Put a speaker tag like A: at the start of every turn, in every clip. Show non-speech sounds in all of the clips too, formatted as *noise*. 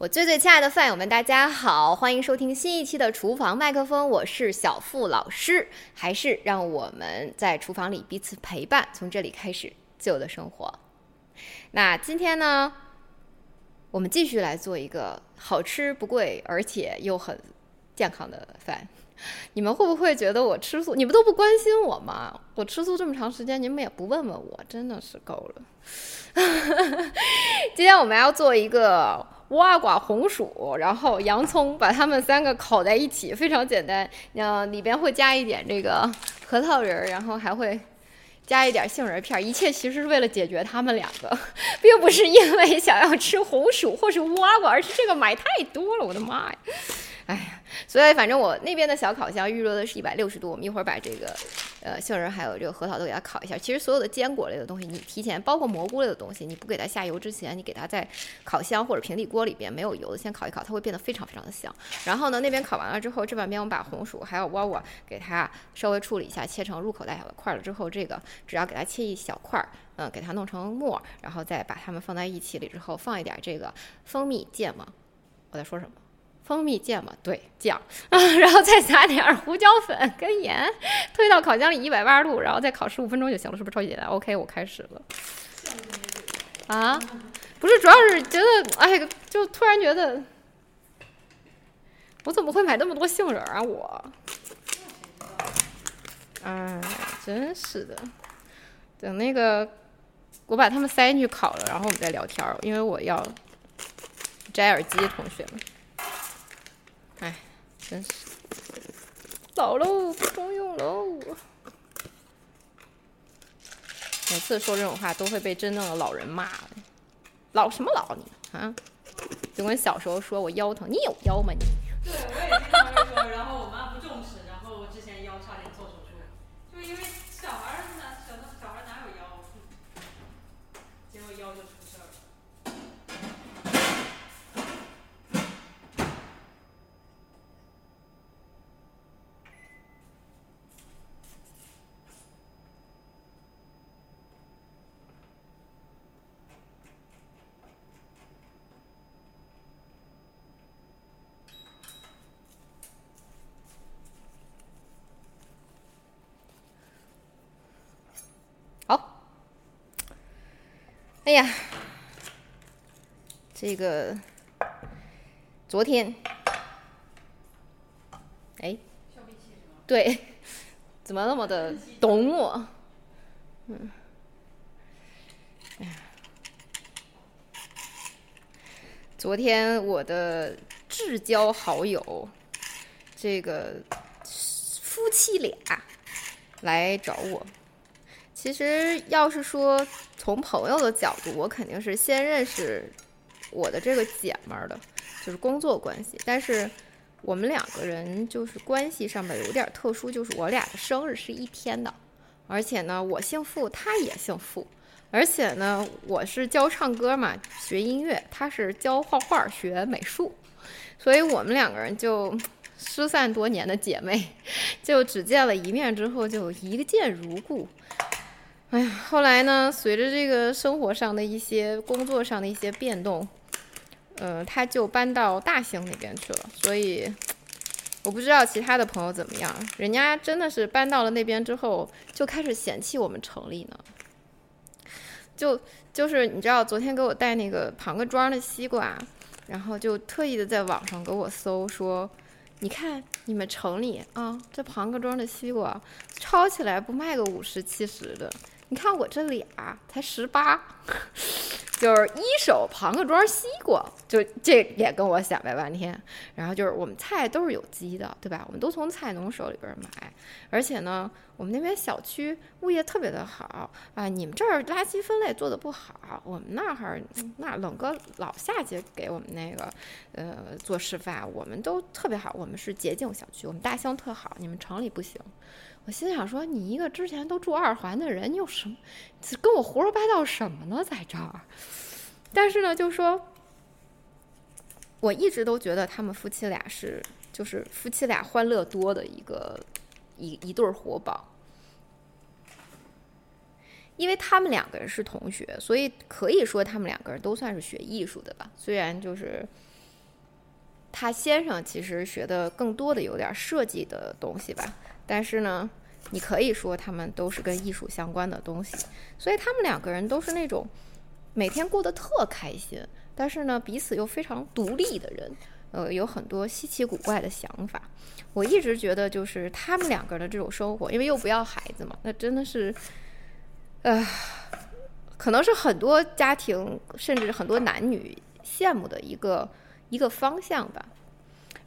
A: 我最最亲爱的饭友们，大家好，欢迎收听新一期的厨房麦克风，我是小付老师，还是让我们在厨房里彼此陪伴，从这里开始自由的生活。那今天呢，我们继续来做一个好吃不贵，而且又很健康的饭。你们会不会觉得我吃素？你们都不关心我吗？我吃素这么长时间，你们也不问问我，真的是够了。*laughs* 今天我们要做一个。挖寡红薯，然后洋葱，把它们三个烤在一起，非常简单。嗯，里边会加一点这个核桃仁儿，然后还会加一点杏仁片儿。一切其实是为了解决他们两个，*laughs* 并不是因为想要吃红薯或是挖寡，而是这个买太多了，我的妈呀！哎呀，所以反正我那边的小烤箱预热的是一百六十度，我们一会儿把这个呃杏仁还有这个核桃都给它烤一下。其实所有的坚果类的东西，你提前包括蘑菇类的东西，你不给它下油之前，你给它在烤箱或者平底锅里边没有油的先烤一烤，它会变得非常非常的香。然后呢，那边烤完了之后，这半边我们把红薯还有窝窝给它稍微处理一下，切成入口大小的块了之后，这个只要给它切一小块儿，嗯，给它弄成沫，然后再把它们放在一起里之后，放一点这个蜂蜜芥末。我在说什么？蜂蜜芥末对酱啊，*laughs* 然后再撒点胡椒粉跟盐，推到烤箱里一百八十度，然后再烤十五分钟就行了，是不是超级简单？OK，我开始了。啊，不是，主要是觉得，哎，就突然觉得，我怎么会买那么多杏仁啊？我，哎，真是的。等那个，我把它们塞进去烤了，然后我们再聊天儿，因为我要摘耳机，同学们。哎，真是老喽，不中用喽！每次说这种话都会被真正的老人骂。老什么老你啊？就跟小时候说我腰疼，你有腰吗你？*laughs*
B: 对，我也经常说，然后我妈不重视，然后我之前腰差点做手术，就因为小孩儿哪小小孩哪有腰，结果腰就出事儿了。
A: 好。哎呀，这个昨天，哎，对，怎么那么的懂我？嗯，昨天我的至交好友，这个夫妻俩来找我。其实要是说从朋友的角度，我肯定是先认识我的这个姐们儿的，就是工作关系。但是我们两个人就是关系上面有点特殊，就是我俩的生日是一天的，而且呢，我姓付，他也姓付，而且呢，我是教唱歌嘛，学音乐，他是教画画，学美术，所以我们两个人就失散多年的姐妹，*laughs* 就只见了一面之后就一见如故。哎呀，后来呢，随着这个生活上的一些、工作上的一些变动，呃，他就搬到大兴那边去了。所以我不知道其他的朋友怎么样，人家真的是搬到了那边之后，就开始嫌弃我们城里呢。就就是你知道，昨天给我带那个庞各庄的西瓜，然后就特意的在网上给我搜说，你看你们城里啊，这庞各庄的西瓜抄起来不卖个五十七十的。你看我这俩才十八，就是一手庞各庄西瓜，就这也跟我显摆半天。然后就是我们菜都是有机的，对吧？我们都从菜农手里边买，而且呢，我们那边小区物业特别的好啊。你们这儿垃圾分类做的不好，我们那儿那冷哥老下去给我们那个呃做示范，我们都特别好。我们是洁净小区，我们大乡特好，你们城里不行。我心想说，你一个之前都住二环的人，你有什么跟我胡说八道什么呢？在这儿，但是呢，就说，我一直都觉得他们夫妻俩是，就是夫妻俩欢乐多的一个一一对活宝，因为他们两个人是同学，所以可以说他们两个人都算是学艺术的吧。虽然就是他先生其实学的更多的有点设计的东西吧。但是呢，你可以说他们都是跟艺术相关的东西，所以他们两个人都是那种每天过得特开心，但是呢，彼此又非常独立的人，呃，有很多稀奇古怪的想法。我一直觉得，就是他们两个人的这种生活，因为又不要孩子嘛，那真的是，呃，可能是很多家庭甚至很多男女羡慕的一个一个方向吧。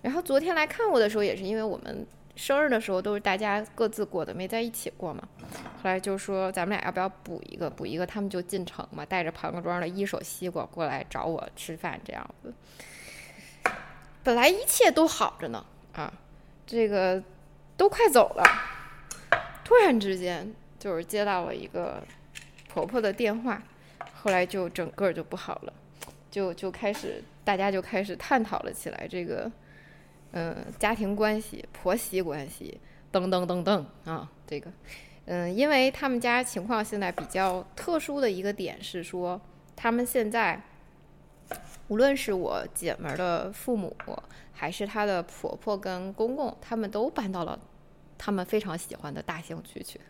A: 然后昨天来看我的时候，也是因为我们。生日的时候都是大家各自过的，没在一起过嘛。后来就说咱们俩要不要补一个？补一个，他们就进城嘛，带着庞各庄的一手西瓜过来找我吃饭，这样子。本来一切都好着呢，啊，这个都快走了，突然之间就是接到了一个婆婆的电话，后来就整个就不好了，就就开始大家就开始探讨了起来这个。嗯，家庭关系、婆媳关系，等等等等啊，这个，嗯，因为他们家情况现在比较特殊的一个点是说，他们现在，无论是我姐们儿的父母，还是她的婆婆跟公公，他们都搬到了他们非常喜欢的大兴区去，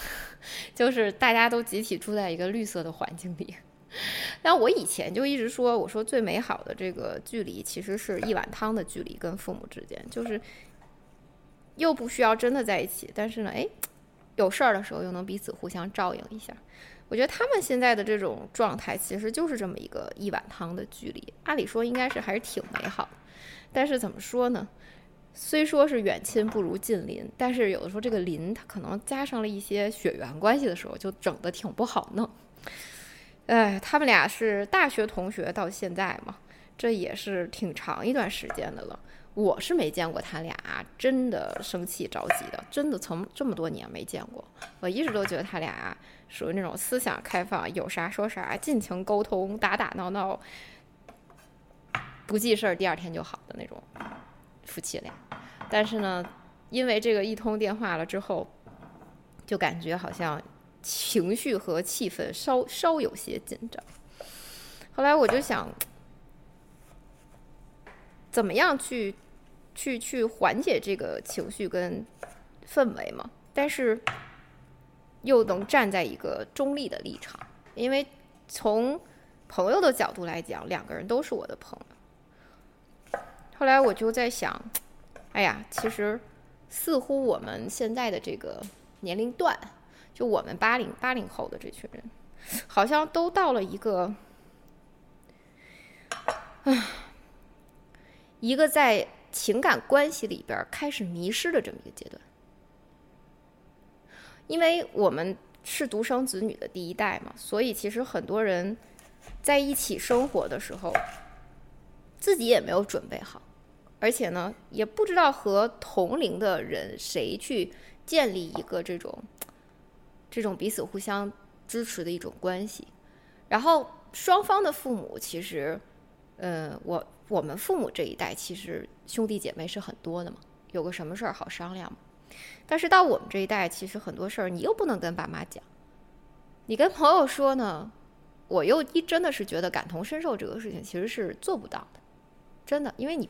A: *laughs* 就是大家都集体住在一个绿色的环境里。那我以前就一直说，我说最美好的这个距离，其实是一碗汤的距离，跟父母之间，就是又不需要真的在一起，但是呢，哎，有事儿的时候又能彼此互相照应一下。我觉得他们现在的这种状态，其实就是这么一个一碗汤的距离。按理说应该是还是挺美好，但是怎么说呢？虽说是远亲不如近邻，但是有的时候这个邻它可能加上了一些血缘关系的时候，就整的挺不好弄。哎，他们俩是大学同学到现在嘛，这也是挺长一段时间的了。我是没见过他俩真的生气着急的，真的从这么多年没见过。我一直都觉得他俩属于那种思想开放，有啥说啥，尽情沟通，打打闹闹，不记事儿，第二天就好的那种夫妻俩。但是呢，因为这个一通电话了之后，就感觉好像。情绪和气氛稍稍有些紧张，后来我就想，怎么样去去去缓解这个情绪跟氛围嘛？但是又能站在一个中立的立场，因为从朋友的角度来讲，两个人都是我的朋友。后来我就在想，哎呀，其实似乎我们现在的这个年龄段。就我们八零八零后的这群人，好像都到了一个，啊，一个在情感关系里边开始迷失的这么一个阶段。因为我们是独生子女的第一代嘛，所以其实很多人在一起生活的时候，自己也没有准备好，而且呢，也不知道和同龄的人谁去建立一个这种。这种彼此互相支持的一种关系，然后双方的父母其实，呃，我我们父母这一代其实兄弟姐妹是很多的嘛，有个什么事儿好商量嘛。但是到我们这一代，其实很多事儿你又不能跟爸妈讲，你跟朋友说呢，我又一真的是觉得感同身受这个事情其实是做不到的，真的，因为你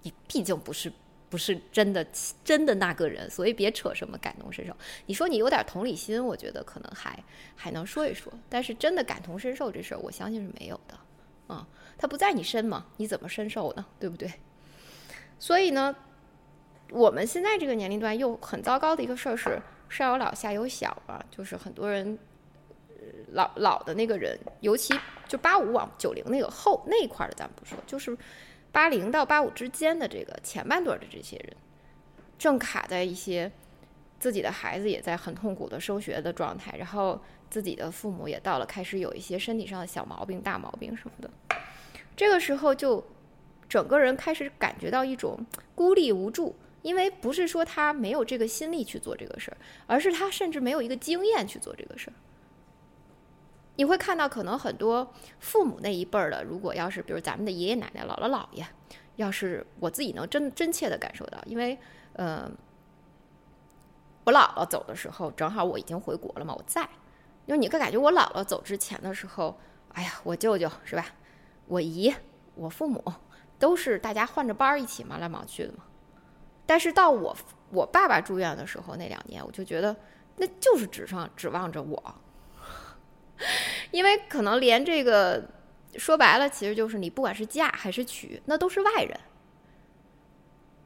A: 你毕竟不是。不是真的真的那个人，所以别扯什么感同身受。你说你有点同理心，我觉得可能还还能说一说。但是真的感同身受这事儿，我相信是没有的。啊，他不在你身嘛，你怎么身受呢？对不对？所以呢，我们现在这个年龄段又很糟糕的一个事儿是上有老下有小啊，就是很多人老老的那个人，尤其就八五往九零那个后那一块的咱不说，就是八零到八五之间的这个前半段的这些人，正卡在一些自己的孩子也在很痛苦的升学的状态，然后自己的父母也到了开始有一些身体上的小毛病、大毛病什么的，这个时候就整个人开始感觉到一种孤立无助。因为不是说他没有这个心力去做这个事儿，而是他甚至没有一个经验去做这个事儿。你会看到，可能很多父母那一辈儿的，如果要是比如咱们的爷爷奶奶、姥姥姥爷，要是我自己能真真切的感受到，因为呃，我姥姥走的时候，正好我已经回国了嘛，我在，因为你会感觉我姥姥走之前的时候，哎呀，我舅舅是吧，我姨、我父母都是大家换着班儿一起忙来忙去的嘛。但是到我我爸爸住院的时候那两年，我就觉得那就是指上指望着我，因为可能连这个说白了，其实就是你不管是嫁还是娶，那都是外人，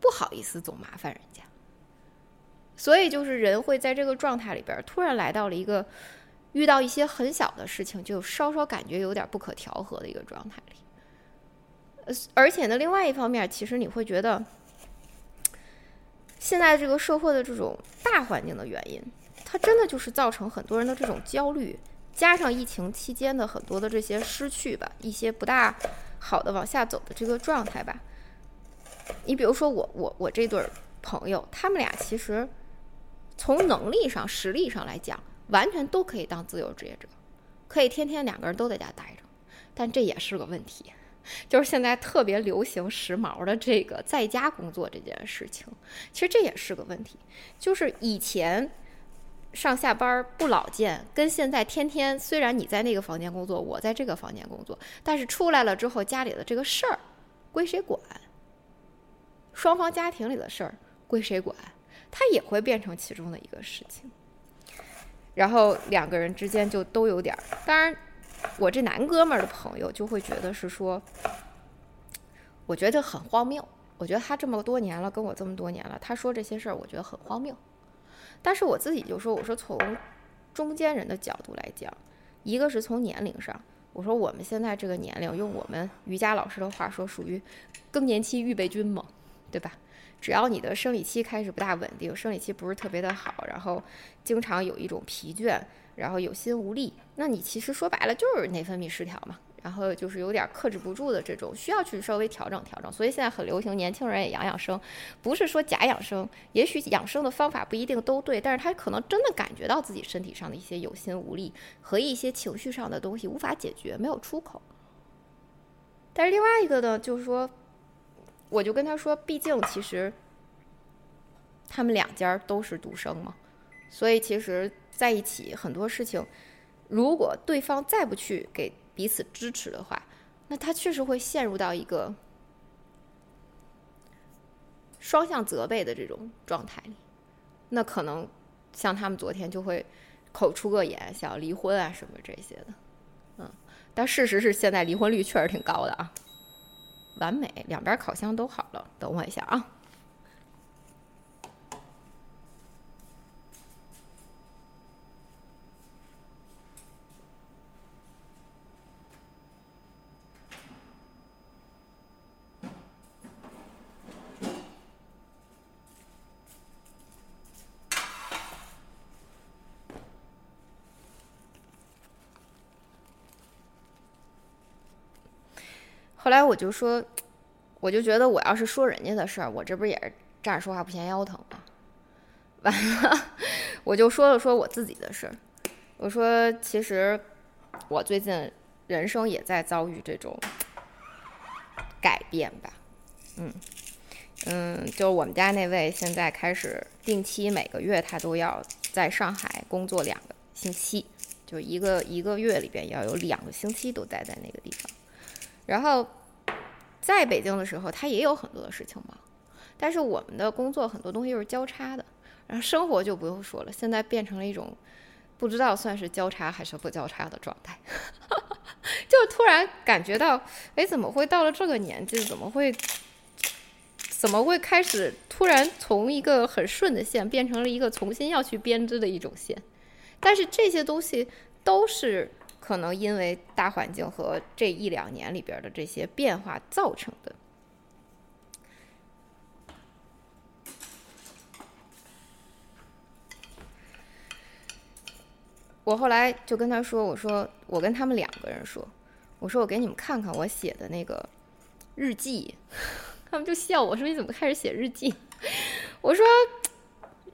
A: 不好意思总麻烦人家，所以就是人会在这个状态里边，突然来到了一个遇到一些很小的事情，就稍稍感觉有点不可调和的一个状态里。呃，而且呢，另外一方面，其实你会觉得。现在这个社会的这种大环境的原因，它真的就是造成很多人的这种焦虑，加上疫情期间的很多的这些失去吧，一些不大好的往下走的这个状态吧。你比如说我我我这对朋友，他们俩其实从能力上、实力上来讲，完全都可以当自由职业者，可以天天两个人都在家待着，但这也是个问题。就是现在特别流行时髦的这个在家工作这件事情，其实这也是个问题。就是以前上下班不老见，跟现在天天虽然你在那个房间工作，我在这个房间工作，但是出来了之后家里的这个事儿归谁管？双方家庭里的事儿归谁管？它也会变成其中的一个事情。然后两个人之间就都有点儿，当然。我这男哥们儿的朋友就会觉得是说，我觉得很荒谬。我觉得他这么多年了，跟我这么多年了，他说这些事儿，我觉得很荒谬。但是我自己就说，我说从中间人的角度来讲，一个是从年龄上，我说我们现在这个年龄，用我们瑜伽老师的话说，属于更年期预备军嘛，对吧？只要你的生理期开始不大稳定，生理期不是特别的好，然后经常有一种疲倦。然后有心无力，那你其实说白了就是内分泌失调嘛，然后就是有点克制不住的这种，需要去稍微调整调整。所以现在很流行，年轻人也养养生，不是说假养生，也许养生的方法不一定都对，但是他可能真的感觉到自己身体上的一些有心无力和一些情绪上的东西无法解决，没有出口。但是另外一个呢，就是说，我就跟他说，毕竟其实他们两家都是独生嘛，所以其实。在一起很多事情，如果对方再不去给彼此支持的话，那他确实会陷入到一个双向责备的这种状态里。那可能像他们昨天就会口出恶言，想要离婚啊什么这些的。嗯，但事实是现在离婚率确实挺高的啊。完美，两边烤箱都好了。等我一下啊。后来我就说，我就觉得我要是说人家的事儿，我这不也是站着说话不嫌腰疼吗？*laughs* 完了，我就说了说我自己的事儿。我说，其实我最近人生也在遭遇这种改变吧。嗯嗯，就我们家那位现在开始定期每个月他都要在上海工作两个星期，就一个一个月里边要有两个星期都待在那个地方，然后。在北京的时候，他也有很多的事情忙，但是我们的工作很多东西又是交叉的，然后生活就不用说了，现在变成了一种不知道算是交叉还是不交叉的状态，*laughs* 就突然感觉到，哎，怎么会到了这个年纪，怎么会，怎么会开始突然从一个很顺的线变成了一个重新要去编织的一种线？但是这些东西都是可能因为大环境和这一两年里边的这些变化造成的。我后来就跟他说：“我说我跟他们两个人说，我说我给你们看看我写的那个日记。*laughs* ”他们就笑我说：“你怎么开始写日记？” *laughs* 我说：“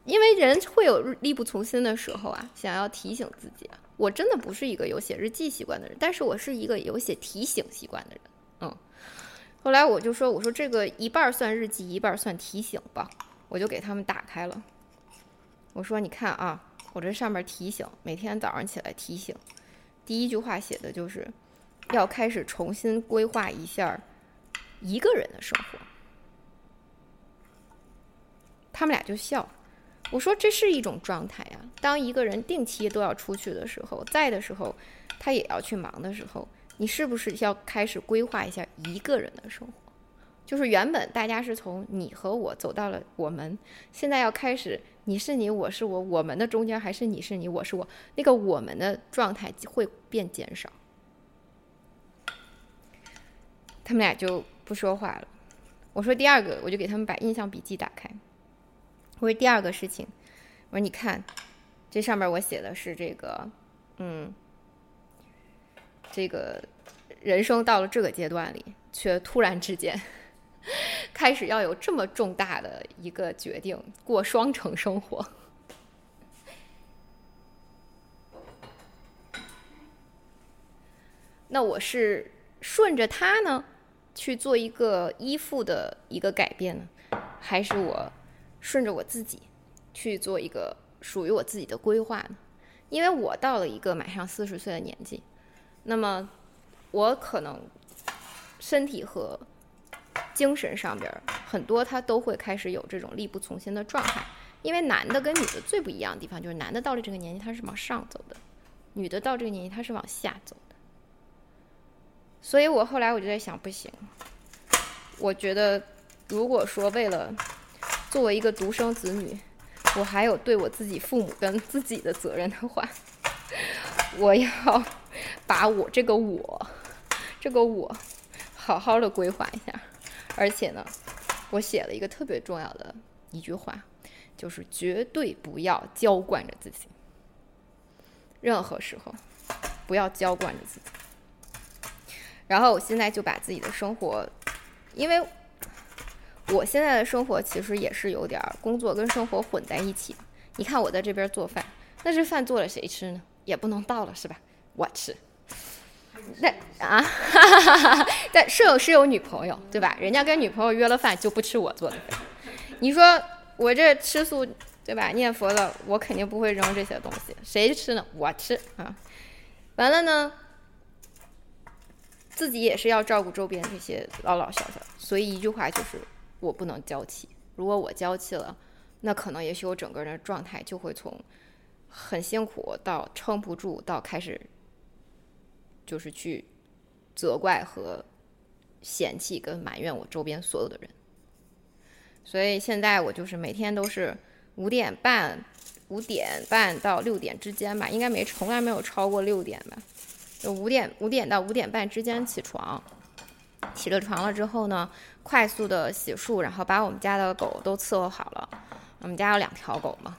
A: 因为人会有力不从心的时候啊，想要提醒自己啊。我真的不是一个有写日记习惯的人，但是我是一个有写提醒习惯的人。嗯，后来我就说：“我说这个一半算日记，一半算提醒吧。”我就给他们打开了。我说：“你看啊。”我这上面提醒，每天早上起来提醒。第一句话写的就是，要开始重新规划一下一个人的生活。他们俩就笑，我说这是一种状态呀。当一个人定期都要出去的时候，在的时候，他也要去忙的时候，你是不是要开始规划一下一个人的生活？就是原本大家是从你和我走到了我们，现在要开始。你是你，我是我，我们的中间还是你是你，我是我，那个我们的状态会变减少。他们俩就不说话了。我说第二个，我就给他们把印象笔记打开。我说第二个事情，我说你看，这上面我写的是这个，嗯，这个人生到了这个阶段里，却突然之间。*laughs* 开始要有这么重大的一个决定，过双城生活。*laughs* 那我是顺着他呢去做一个依附的一个改变呢，还是我顺着我自己去做一个属于我自己的规划呢？因为我到了一个马上四十岁的年纪，那么我可能身体和。精神上边很多，他都会开始有这种力不从心的状态。因为男的跟女的最不一样的地方，就是男的到了这个年纪他是往上走的，女的到这个年纪他是往下走的。所以我后来我就在想，不行，我觉得如果说为了作为一个独生子女，我还有对我自己父母跟自己的责任的话，*laughs* 我要把我这个我，这个我，好好的规划一下。而且呢，我写了一个特别重要的一句话，就是绝对不要娇惯着自己。任何时候，不要娇惯着自己。然后我现在就把自己的生活，因为我现在的生活其实也是有点工作跟生活混在一起。你看我在这边做饭，那这饭做了谁吃呢？也不能倒了是吧？我吃。那啊，*laughs* 但是有是有女朋友对吧？人家跟女朋友约了饭就不吃我做的饭。你说我这吃素对吧？念佛了，我肯定不会扔这些东西。谁吃呢？我吃啊。完了呢，自己也是要照顾周边这些老老小小。所以一句话就是，我不能娇气。如果我娇气了，那可能也许我整个人的状态就会从很辛苦到撑不住到开始。就是去责怪和嫌弃跟埋怨我周边所有的人，所以现在我就是每天都是五点半、五点半到六点之间吧，应该没从来没有超过六点吧，就五点五点到五点半之间起床，起了床了之后呢，快速的洗漱，然后把我们家的狗都伺候好了，我们家有两条狗嘛，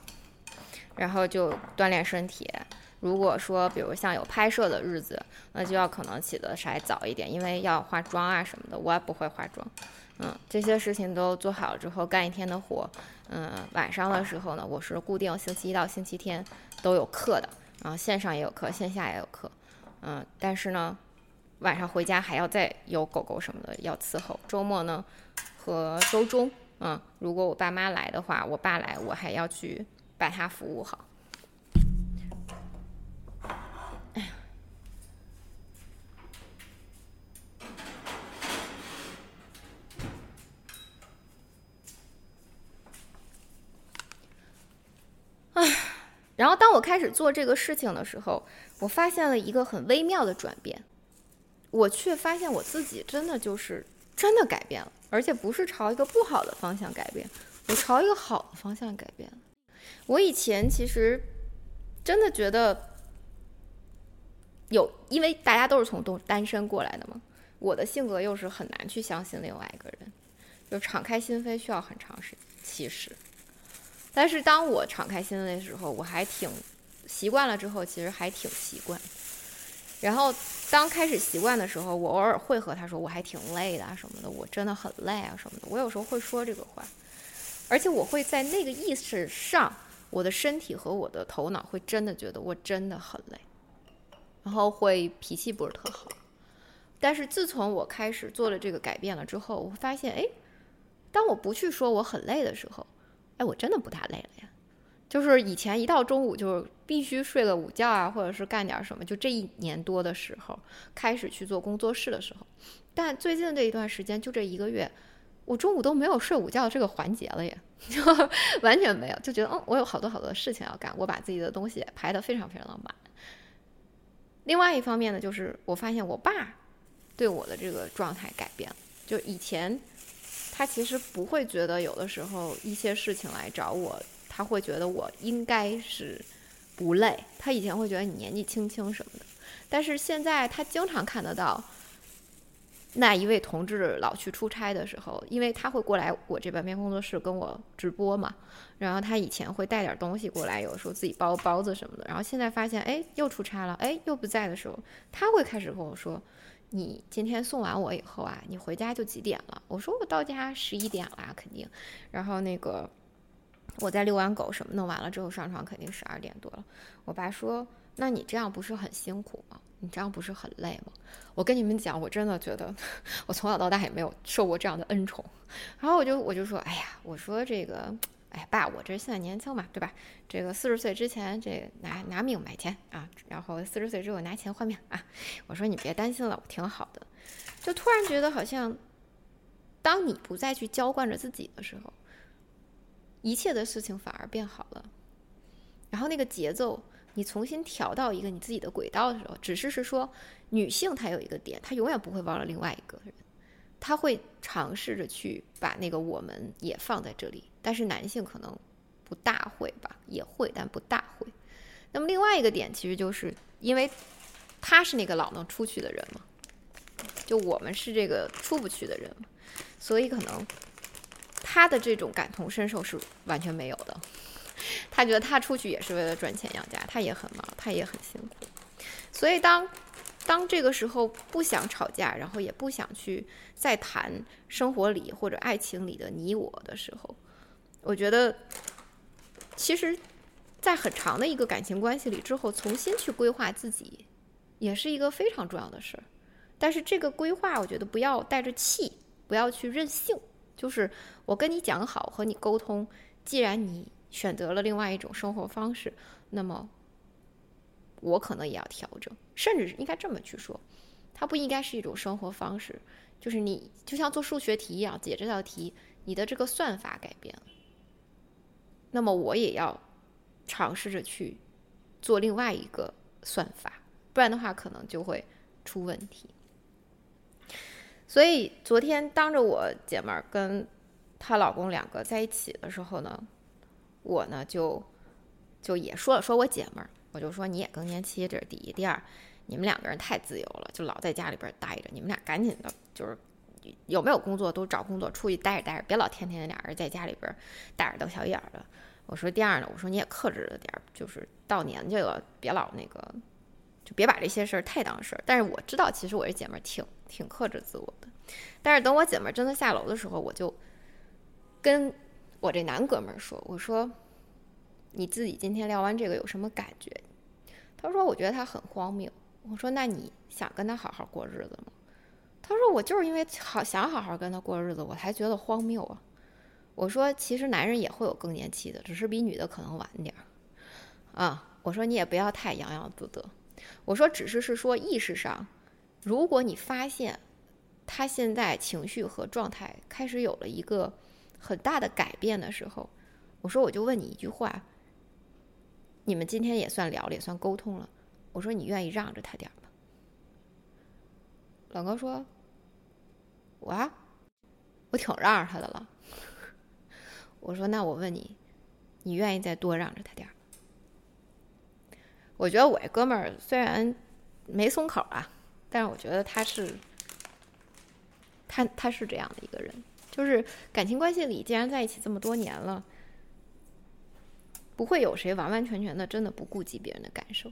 A: 然后就锻炼身体。如果说，比如像有拍摄的日子，那就要可能起得稍微早一点，因为要化妆啊什么的，我也不会化妆。嗯，这些事情都做好了之后，干一天的活。嗯，晚上的时候呢，我是固定星期一到星期天都有课的，然后线上也有课，线下也有课。嗯，但是呢，晚上回家还要再有狗狗什么的要伺候。周末呢和周中，嗯，如果我爸妈来的话，我爸来，我还要去把他服务好。然后，当我开始做这个事情的时候，我发现了一个很微妙的转变。我却发现我自己真的就是真的改变了，而且不是朝一个不好的方向改变，我朝一个好的方向改变。我以前其实真的觉得有，因为大家都是从都单身过来的嘛，我的性格又是很难去相信另外一个人，就敞开心扉需要很长时间。其实，但是当我敞开心扉的时候，我还挺习惯了之后，其实还挺习惯。然后当开始习惯的时候，我偶尔会和他说我还挺累的啊什么的，我真的很累啊什么的。我有时候会说这个话，而且我会在那个意识上，我的身体和我的头脑会真的觉得我真的很累，然后会脾气不是特好。但是自从我开始做了这个改变了之后，我发现，哎，当我不去说我很累的时候，哎，我真的不太累了呀。就是以前一到中午就必须睡个午觉啊，或者是干点什么。就这一年多的时候，开始去做工作室的时候，但最近这一段时间，就这一个月，我中午都没有睡午觉这个环节了，也 *laughs* 就完全没有，就觉得嗯，我有好多好多事情要干，我把自己的东西排得非常非常的满。另外一方面呢，就是我发现我爸对我的这个状态改变了，就以前他其实不会觉得有的时候一些事情来找我。他会觉得我应该是不累，他以前会觉得你年纪轻轻什么的，但是现在他经常看得到那一位同志老去出差的时候，因为他会过来我这半边工作室跟我直播嘛，然后他以前会带点东西过来，有时候自己包包子什么的，然后现在发现哎又出差了，哎又不在的时候，他会开始跟我说，你今天送完我以后啊，你回家就几点了？我说我到家十一点了肯定，然后那个。我在遛完狗，什么弄完了之后上床，肯定十二点多了。我爸说：“那你这样不是很辛苦吗？你这样不是很累吗？”我跟你们讲，我真的觉得 *laughs* 我从小到大也没有受过这样的恩宠。然后我就我就说：“哎呀，我说这个，哎爸，我这现在年轻嘛，对吧？这个四十岁之前，这拿拿命买钱啊，然后四十岁之后拿钱换命啊。”我说：“你别担心了，我挺好的。”就突然觉得好像，当你不再去娇惯着自己的时候。一切的事情反而变好了，然后那个节奏你重新调到一个你自己的轨道的时候，只是是说女性她有一个点，她永远不会忘了另外一个人，她会尝试着去把那个我们也放在这里，但是男性可能不大会吧，也会但不大会。那么另外一个点其实就是因为他是那个老能出去的人嘛，就我们是这个出不去的人嘛，所以可能。他的这种感同身受是完全没有的，他觉得他出去也是为了赚钱养家，他也很忙，他也很辛苦。所以当当这个时候不想吵架，然后也不想去再谈生活里或者爱情里的你我的时候，我觉得其实，在很长的一个感情关系里之后，重新去规划自己，也是一个非常重要的事儿。但是这个规划，我觉得不要带着气，不要去任性。就是我跟你讲好和你沟通，既然你选择了另外一种生活方式，那么我可能也要调整，甚至是应该这么去说，它不应该是一种生活方式，就是你就像做数学题一样解这道题，你的这个算法改变了，那么我也要尝试着去做另外一个算法，不然的话可能就会出问题。所以昨天当着我姐们儿跟她老公两个在一起的时候呢，我呢就就也说了说我姐们儿，我就说你也更年期，这是第一，第二，你们两个人太自由了，就老在家里边待着，你们俩赶紧的，就是有没有工作都找工作，出去待着待着，别老天天俩人在家里边大眼瞪小眼的。我说第二呢，我说你也克制着点儿，就是到年纪了，别老那个。就别把这些事儿太当事儿。但是我知道，其实我这姐们儿挺挺克制自我的。但是等我姐们儿真的下楼的时候，我就跟我这男哥们儿说：“我说你自己今天聊完这个有什么感觉？”他说：“我觉得他很荒谬。”我说：“那你想跟他好好过日子吗？”他说：“我就是因为好想好好跟他过日子，我才觉得荒谬啊。”我说：“其实男人也会有更年期的，只是比女的可能晚点儿。”啊，我说你也不要太洋洋自得。我说，只是是说意识上，如果你发现他现在情绪和状态开始有了一个很大的改变的时候，我说我就问你一句话：你们今天也算聊了，也算沟通了。我说你愿意让着他点吗？老高说：“我啊，我挺让着他的了。”我说：“那我问你，你愿意再多让着他点儿？”我觉得我这哥们儿虽然没松口啊，但是我觉得他是，他他是这样的一个人，就是感情关系里，既然在一起这么多年了，不会有谁完完全全的真的不顾及别人的感受，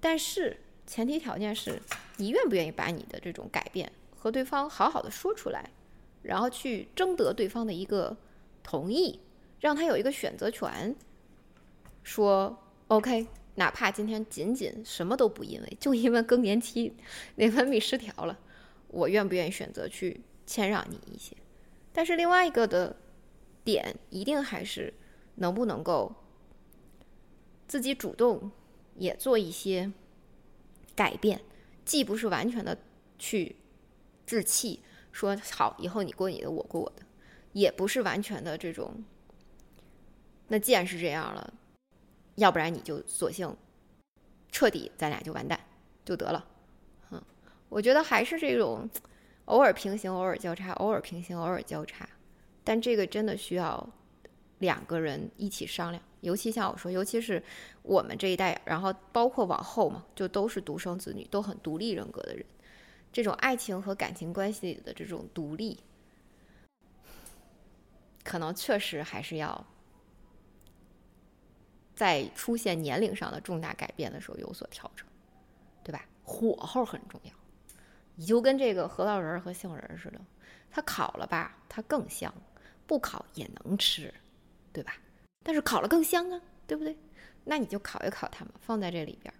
A: 但是前提条件是你愿不愿意把你的这种改变和对方好好的说出来，然后去征得对方的一个同意，让他有一个选择权，说 OK。哪怕今天仅仅什么都不因为，就因为更年期内分泌失调了，我愿不愿意选择去谦让你一些？但是另外一个的点，一定还是能不能够自己主动也做一些改变，既不是完全的去置气，说好以后你过你的，我过我的，也不是完全的这种。那既然是这样了。要不然你就索性彻底，咱俩就完蛋就得了。嗯，我觉得还是这种偶尔平行，偶尔交叉，偶尔平行，偶尔交叉。但这个真的需要两个人一起商量。尤其像我说，尤其是我们这一代，然后包括往后嘛，就都是独生子女，都很独立人格的人。这种爱情和感情关系里的这种独立，可能确实还是要。在出现年龄上的重大改变的时候有所调整，对吧？火候很重要，你就跟这个核桃仁和杏仁似的，它烤了吧，它更香；不烤也能吃，对吧？但是烤了更香啊，对不对？那你就烤一烤它嘛，放在这里边。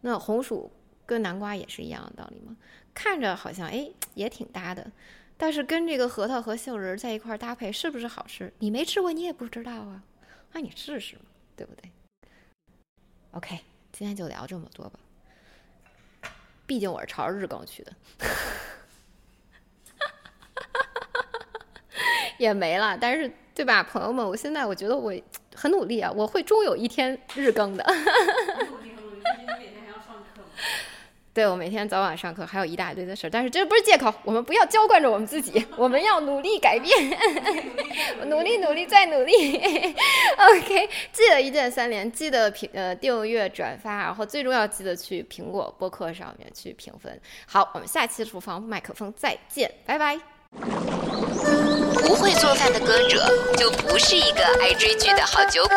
A: 那红薯跟南瓜也是一样的道理嘛，看着好像哎也挺搭的，但是跟这个核桃和杏仁在一块搭配是不是好吃？你没吃过，你也不知道啊。那你试试嘛，对不对？OK，今天就聊这么多吧。毕竟我是朝着日更去的，也没了。但是，对吧，朋友们？我现在我觉得我很努力啊，我会终有一天日更的。对我每天早晚上课还有一大堆的事儿，但是这不是借口，我们不要娇惯着我们自己，我们要努力改变，*laughs* 努力努力再努力。*laughs* OK，记得一键三连，记得评呃订阅转发，然后最重要记得去苹果播客上面去评分。好，我们下期厨房麦克风再见，拜拜。
C: 不会做饭的歌者就不是一个爱追剧的好酒鬼。